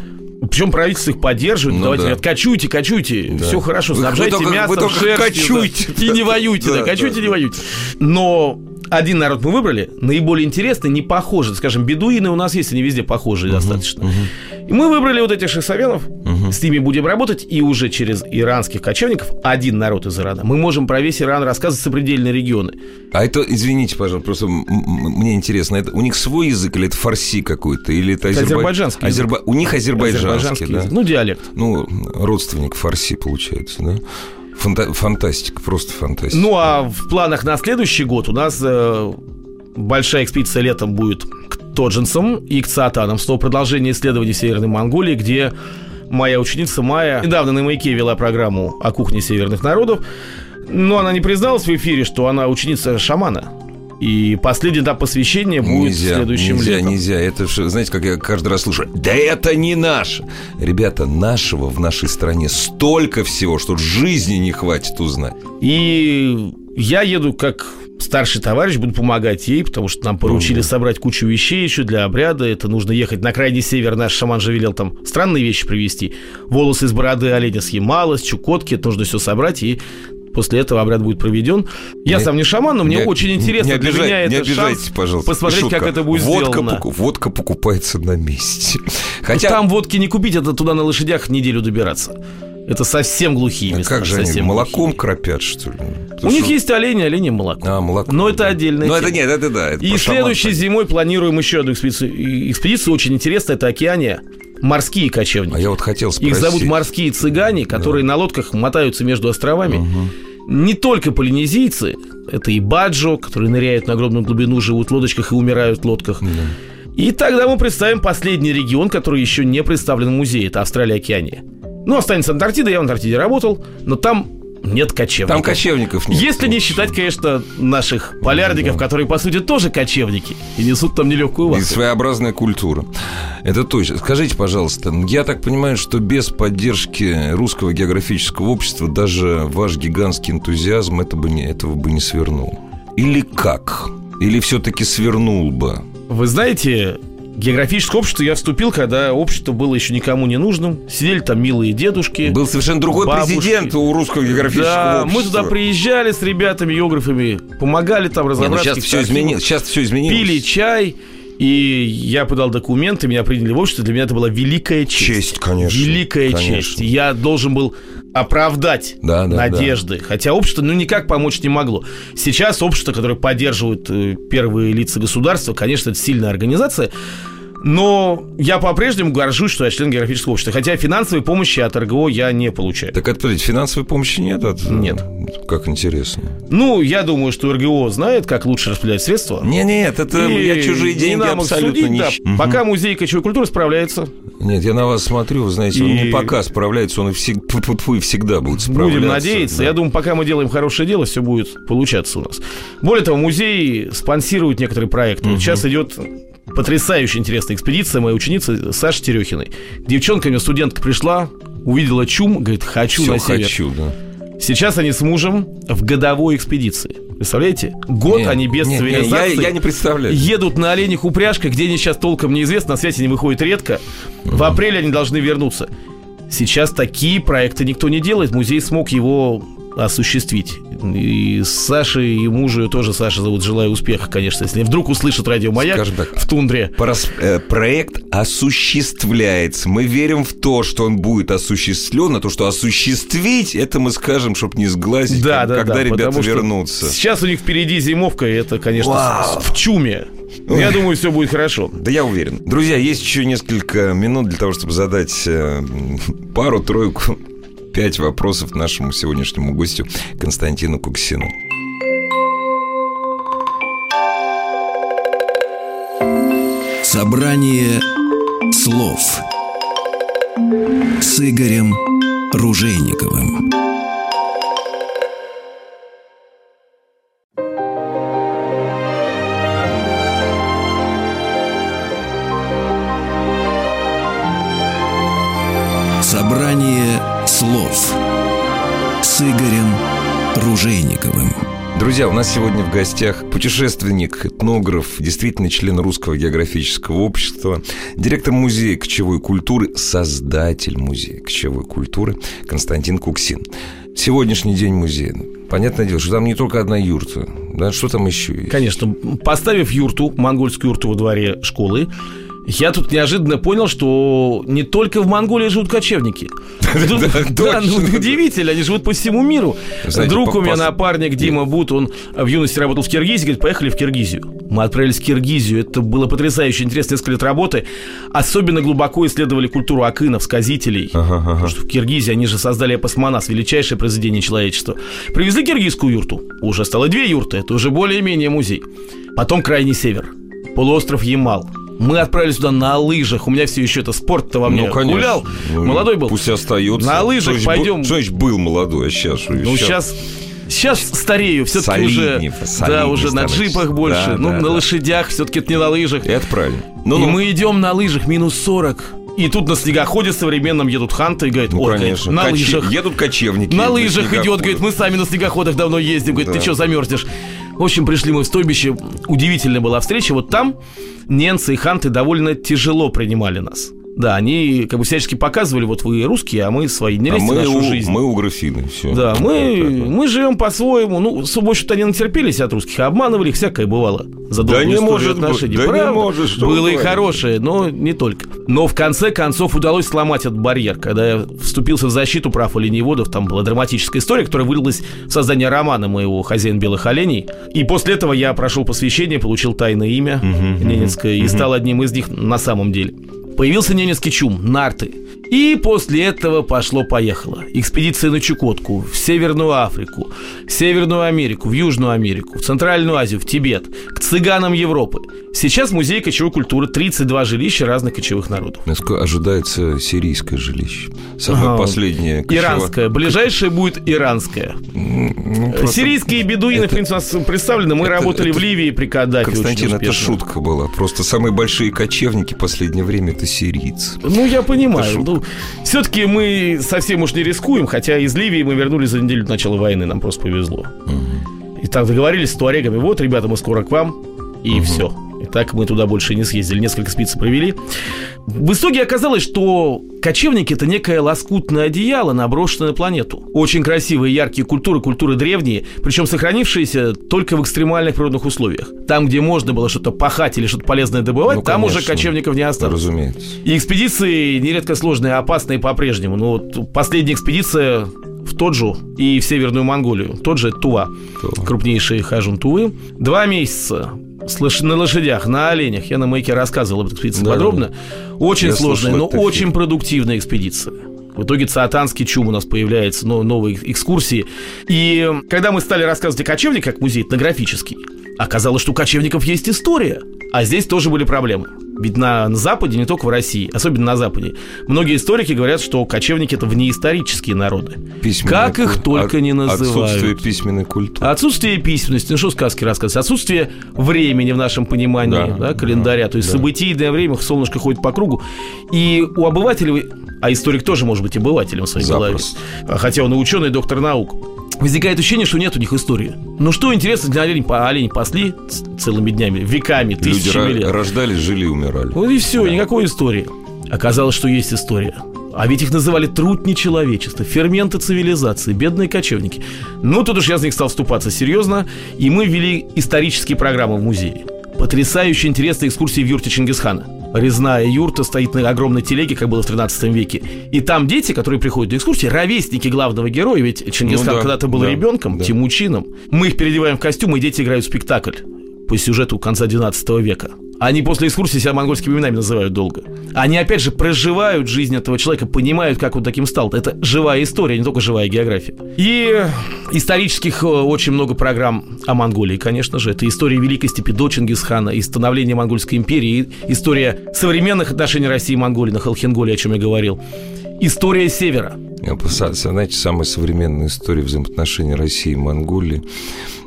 Причем правительство их поддерживает. Ну Давайте, да. говорят, кочуйте, кочуйте. Да. Все хорошо, Вы- вы снабжайте только- вы мясом, только шерстью. кочуйте, да. И не воюйте, да, Да, кочуйте, да, не воюйте. Но один народ мы выбрали, наиболее интересный, не похожий. Скажем, бедуины у нас есть, они везде похожие достаточно. И мы выбрали вот этих шахсавенов, с ними будем работать, и уже через иранских кочевников, один народ из Ирана, мы можем про весь Иран рассказывать сопредельные регионы. А это, извините, пожалуйста, просто мне интересно, это у них свой язык или это фарси какой-то? Или это, Это азербай- азербайджанский. Азерба- У них азербайджанский, Азербайджанский да? язык. Ну, диалект. Ну, родственник фарси, получается, да? Фанта- фантастика, просто фантастика. Ну, а в планах на следующий год у нас э, большая экспедиция летом будет к Тоджинсам и к Цаатанам. Снова продолжение исследований Северной Монголии, где моя ученица Майя недавно на маяке вела программу о кухне северных народов. Но она не призналась в эфире, что она ученица шамана. И последний этап посвящения будет нельзя, следующим нельзя, летом. нельзя. Это, ж, знаете, как я каждый раз слушаю. Да это не наше. Ребята, нашего в нашей стране столько всего, что жизни не хватит узнать. И я еду как старший товарищ, буду помогать ей, потому что нам поручили собрать кучу вещей еще для обряда. Это нужно ехать на крайний север. Наш шаман же велел там странные вещи привезти. Волосы из бороды оленя с ямалос, чукотки. Это нужно все собрать и После этого обряд будет проведен. Я Не- сам не шаман, но мне Не- очень интересно. Не, Для обижай- меня не это обижайтесь, шанс пожалуйста. посмотреть, Шутка. как это будет водка сделано. поку- водка покупается на месте. Ну, Хотя, Там водки не купить, это туда на лошадях неделю добираться. Это совсем глухие а места. как же они, молоком глухие. кропят, что ли? У Потому них что- есть олени, олени молоко. А, молоко. Но это отдельная это тема. нет, это да. это И следующей зимой планируем еще одну экспедицию. Экспедиция очень интересная, это Океания. Морские кочевники. А я вот хотел спросить. Их зовут морские цыгане, которые на лодках мотаются между островами. Не только полинезийцы, это и баджо, которые ныряют на огромную глубину, живут в лодочках и умирают в лодках. И тогда мы представим последний регион, который еще не представлен в музее. Это Австралия-Океания. Ну, останется Антарктида, я в Антарктиде работал, но там нет кочевников. Там кочевников нет. Если не считать, конечно, наших полярников, которые, по сути, тоже кочевники и несут там нелегкую И вахту. своеобразная культура. Это точно. Скажите, пожалуйста, я так понимаю, что без поддержки русского географического общества даже ваш гигантский энтузиазм это бы не, этого бы не свернул. Или как? Или все-таки свернул бы? Вы знаете, географическое общество я вступил, когда общество было еще никому не нужным. Сидели там милые дедушки. Был совершенно другой бабушки. президент у русского географического Да, общества. мы туда приезжали с ребятами, географами, помогали там Не, ну разобраться. сейчас все изменилось. Сейчас все изменилось. Пили чай. И я подал документы, меня приняли в общество. Для меня это была великая честь. Честь, конечно. Великая конечно. честь. Я должен был оправдать да, да, надежды. Да. Хотя общество ну никак помочь не могло. Сейчас общество, которое поддерживает э, первые лица государства, конечно, это сильная организация. Но я по-прежнему горжусь, что я член географического общества. Хотя финансовой помощи от РГО я не получаю. Так ответить, финансовой помощи нет? От... Нет. Как интересно. Ну, я думаю, что РГО знает, как лучше распределять средства. Нет, нет, это и я чужие деньги не абсолютно судить, не... Да. Угу. Пока музей кочевой культуры справляется. Нет, я на вас смотрю, вы знаете, и... он не пока справляется, он и всегда, всегда будет справляться. Будем надеяться. Да. Я думаю, пока мы делаем хорошее дело, все будет получаться у нас. Более того, музей спонсирует некоторые проекты. Угу. Сейчас идет потрясающе интересная экспедиция моей ученицы Саши Терехиной. Девчонка, у меня студентка пришла, увидела чум, говорит, хочу Все на север. хочу, да. Сейчас они с мужем в годовой экспедиции. Представляете? Год Нет, они без нет, нет, цивилизации. я, я не представляю. Едут на оленях упряжках, где они сейчас толком неизвестно, на связи они выходят редко. В апреле они должны вернуться. Сейчас такие проекты никто не делает. Музей смог его осуществить. И с Сашей и мужу тоже Саша зовут. Желаю успеха, конечно, если вдруг услышат радио «Маяк» так, в тундре. Прос, э, проект осуществляется. Мы верим в то, что он будет осуществлен, а то, что осуществить, это мы скажем, чтобы не сглазить, да, как, да, когда да, ребята вернутся. Сейчас у них впереди зимовка, и это, конечно, Вау. в чуме. Ой. Я думаю, все будет хорошо. Да я уверен. Друзья, есть еще несколько минут для того, чтобы задать э, пару-тройку пять вопросов нашему сегодняшнему гостю Константину Куксину. Собрание слов с Игорем Ружейниковым. Ружейниковым. Друзья, у нас сегодня в гостях путешественник, этнограф, действительно член Русского географического общества, директор музея кочевой культуры, создатель музея кочевой культуры Константин Куксин. Сегодняшний день музея. Понятное дело, что там не только одна юрта, да, что там еще есть? Конечно, поставив юрту, монгольскую юрту во дворе школы, я тут неожиданно понял, что не только в Монголии живут кочевники. *laughs* Да, ну удивительно, они живут по всему миру. Друг у меня напарник Дима Бут, он в юности работал в Киргизии, говорит, поехали в Киргизию. Мы отправились в Киргизию, это было потрясающе интересно, несколько лет работы. Особенно глубоко исследовали культуру акынов, сказителей. Потому что в Киргизии они же создали эпосмонас, величайшее произведение человечества. Привезли киргизскую юрту, уже стало две юрты, это уже более-менее музей. Потом крайний север, полуостров Ямал – мы отправились туда на лыжах. У меня все еще это спорт-то во мне ну, конечно. гулял. Ну, молодой был. Пусть остается. На лыжах что пойдем. Что значит был молодой, а сейчас? Ну, сейчас... Сейчас старею, все-таки уже, да, уже на джипах больше, да, ну, да, на да. лошадях, все-таки это не на лыжах. Это правильно. Ну, и ну. мы идем на лыжах минус 40. И тут на снегоходе современном едут ханты и говорят, ну, ой, конечно. на Каче... лыжах. Едут кочевники. На лыжах идет, говорит, мы сами на снегоходах давно ездим. Говорит, да. ты что, замерзнешь? В общем, пришли мы в стойбище. Удивительная была встреча. Вот там немцы и ханты довольно тяжело принимали нас. Да, они как бы всячески показывали, вот вы русские, а мы свои, не лезьте а мы нашу у, жизнь. Мы у графины, все. Да, мы, мы живем по-своему. Ну, в общем-то, они натерпелись от русских, а обманывали их, всякое бывало. За да не может отношений. Быть, да Правда, не может, что Было и хорошее, но не только. Но в конце концов удалось сломать этот барьер. Когда я вступился в защиту прав оленеводов, там была драматическая история, которая вылилась в создание романа моего «Хозяин белых оленей». И после этого я прошел посвящение, получил тайное имя угу, ненецкое угу. и стал одним из них на самом деле. Появился немецкий чум, нарты. И после этого пошло-поехало. Экспедиция на Чукотку, в Северную Африку, в Северную Америку, в Южную Америку, в Центральную Азию, в Тибет, к цыганам Европы. Сейчас музей кочевой культуры 32 жилища разных кочевых народов. Насколько ожидается сирийское жилище? Самое ага. последнее. Кочево... Иранское. Ближайшее будет иранское. Ну, просто... Сирийские бедуины, это... в принципе, у нас представлены. Мы это, работали это... в Ливии при Каддафе. Константин, это шутка была. Просто самые большие кочевники в последнее время это сирийцы. Ну, я понимаю. Ну, все-таки мы совсем уж не рискуем, хотя из Ливии мы вернулись за неделю до начала войны. Нам просто повезло. Угу. И так договорились с туарегами. Вот, ребята, мы скоро к вам. И угу. все. Так мы туда больше не съездили. Несколько экспедиций провели. В итоге оказалось, что кочевники – это некое лоскутное одеяло, наброшенное на планету. Очень красивые, яркие культуры, культуры древние, причем сохранившиеся только в экстремальных природных условиях. Там, где можно было что-то пахать или что-то полезное добывать, ну, там уже кочевников не осталось. Разумеется. И экспедиции нередко сложные, опасные по-прежнему. Ну, вот последняя экспедиция в Тоджу и в Северную Монголию. Тот же Тува, Тува. крупнейший хажун Тувы. Два месяца на лошадях, на оленях. Я на маяке рассказывал об экспедиции да, подробно. Очень Я сложная, но очень продуктивная экспедиция. В итоге Цаатанский чум у нас появляется, но новые экскурсии. И когда мы стали рассказывать о кочевниках, как музей этнографический, оказалось, что у кочевников есть история. А здесь тоже были проблемы. Ведь на, на Западе, не только в России, особенно на Западе, многие историки говорят, что кочевники это внеисторические народы. Письменная как их только не называют. Отсутствие письменной культуры. Отсутствие письменности, ну что сказки рассказывать, отсутствие времени в нашем понимании, да, да, календаря, то есть да. событийное время, солнышко ходит по кругу. И у обывателей, а историк тоже может быть обывателем в своей Запросто. голове, хотя он и ученый, доктор наук, возникает ощущение, что нет у них истории. Ну что интересно, олень, олень пасли целыми днями, веками, тысячами Люди лет. рождались, жили и умирали. Вот и все, да. никакой истории. Оказалось, что есть история. А ведь их называли труд нечеловечества, ферменты цивилизации, бедные кочевники. Ну, тут уж я за них стал вступаться серьезно, и мы ввели исторические программы в музее. Потрясающе интересные экскурсии в юрте Чингисхана резная юрта стоит на огромной телеге, как было в 13 веке. И там дети, которые приходят на экскурсии, ровесники главного героя, ведь Чингисхан ну, да, когда-то был да, ребенком, да. Тимучином. Мы их переодеваем в костюмы, и дети играют в спектакль по сюжету конца 12 века. Они после экскурсии себя монгольскими именами называют долго. Они, опять же, проживают жизнь этого человека, понимают, как он таким стал. Это живая история, не только живая география. И исторических э, очень много программ о Монголии, конечно же. Это история Великой степи до Чингисхана, и становления Монгольской империи, история современных отношений России и Монголии на Халхенголе, о чем я говорил. История Севера. Знаете, самая современная история взаимоотношений России и Монголии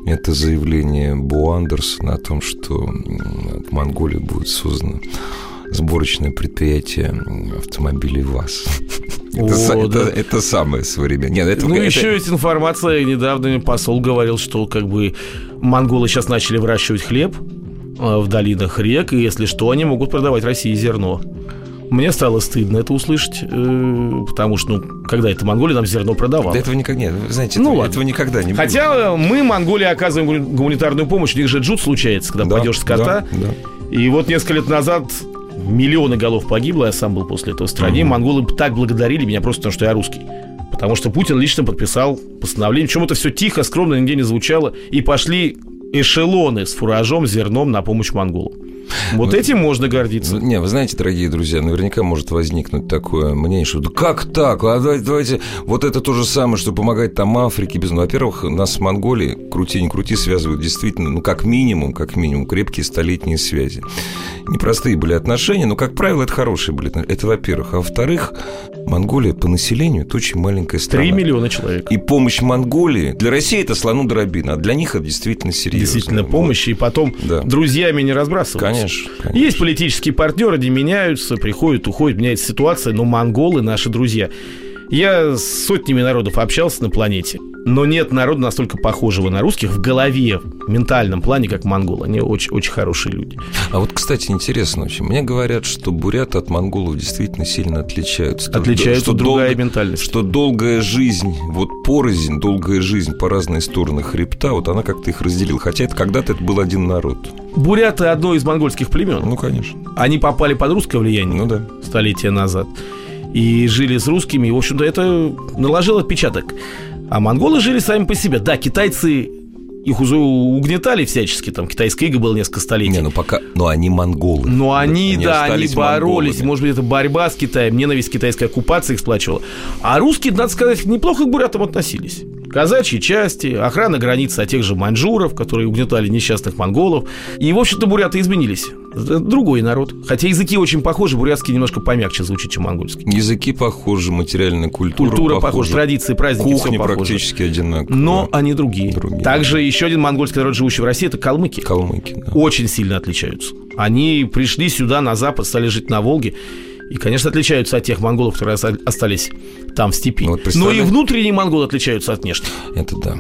это заявление Бо Андерсона о том, что в Монголии будет создано сборочное предприятие автомобилей ВАЗ. Это, О, это, да. это самое современное. Нет, это, ну, это... еще есть информация. Недавно посол говорил, что как бы монголы сейчас начали выращивать хлеб э, в долинах рек, и если что, они могут продавать России зерно. Мне стало стыдно это услышать, э, потому что, ну, когда это Монголия нам зерно продавала. Да этого никогда нет. Знаете, ну, этого, этого никогда не будет. Хотя мы, Монголии, оказываем гуманитарную помощь. У них же джут случается, когда да, пойдешь с кота. Да, да. И вот несколько лет назад миллионы голов погибло, я сам был после этого в стране. Угу. Монголы так благодарили меня просто потому, что я русский. Потому что Путин лично подписал постановление. Причем это все тихо, скромно, нигде не звучало. И пошли эшелоны с фуражом, зерном на помощь монголам. Вот ну, этим можно гордиться. Не, вы знаете, дорогие друзья, наверняка может возникнуть такое мнение, что да как так? А давайте, давайте, вот это то же самое, что помогать там Африке. Без... Ну, во-первых, нас с Монголией, крути не крути, связывают действительно, ну, как минимум, как минимум, крепкие столетние связи. Непростые были отношения, но, как правило, это хорошие были. Это, во-первых. А во-вторых, Монголия по населению – это очень маленькая страна. Три миллиона человек. И помощь Монголии для России – это слону дробина, а для них это действительно серьезно. Действительно помощь, вот. и потом да. друзьями не разбрасываться. Конечно, конечно. Есть политические партнеры, они меняются, приходят, уходят, меняется ситуация, но монголы – наши друзья. Я с сотнями народов общался на планете, но нет народа настолько похожего на русских в голове, в ментальном плане, как монголы. Они очень, очень хорошие люди. А вот, кстати, интересно очень. Мне говорят, что буряты от монголов действительно сильно отличаются. Отличаются, что другая долго, ментальность. Что долгая жизнь, вот порознь, долгая жизнь по разные стороны хребта, вот она как-то их разделила. Хотя это когда-то это был один народ. Буряты одно из монгольских племен. Ну, конечно. Они попали под русское влияние ну, да. столетия назад и жили с русскими, и, в общем-то, это наложило отпечаток. А монголы жили сами по себе. Да, китайцы их угнетали всячески, там китайская ига было несколько столетий. Не, ну пока, но они монголы. Но они, они да, они боролись, монголами. может быть, это борьба с Китаем, ненависть китайской оккупации их сплачивала. А русские, надо сказать, неплохо к бурятам относились казачьи части, охрана границы от тех же маньчжуров, которые угнетали несчастных монголов. И, в общем-то, буряты изменились. Это другой народ. Хотя языки очень похожи, бурятский немножко помягче звучит, чем монгольский. Языки похожи, материальная культура Культура похожа, традиции, праздники, Кухни практически одинаковые. Но они другие. другие. Также еще один монгольский народ, живущий в России, это калмыки. Калмыки, да. Очень сильно отличаются. Они пришли сюда, на запад, стали жить на Волге. И, конечно, отличаются от тех монголов, которые остались там в степи. Ну, вот Но и внутренние монголы отличаются от внешних. Это да.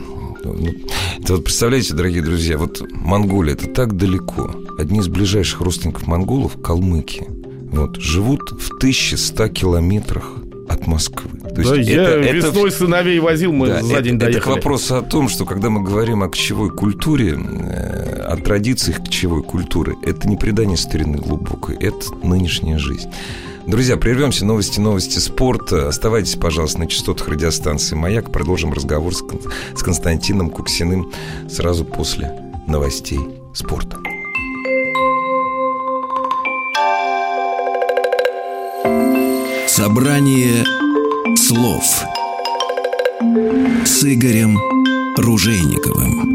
Это вот представляете, дорогие друзья, вот Монголия, это так далеко. Одни из ближайших родственников монголов – калмыки. Вот, живут в 1100 километрах от Москвы. То да, есть я это, весной это... сыновей возил, мы да, за день это, доехали. Это к вопросу о том, что когда мы говорим о кочевой культуре, э, о традициях кочевой культуры, это не предание старины глубокой, это нынешняя жизнь. Друзья, прервемся. Новости, новости спорта. Оставайтесь, пожалуйста, на частотах радиостанции «Маяк». Продолжим разговор с, с Константином Куксиным сразу после новостей спорта. Собрание слов с Игорем Ружейниковым.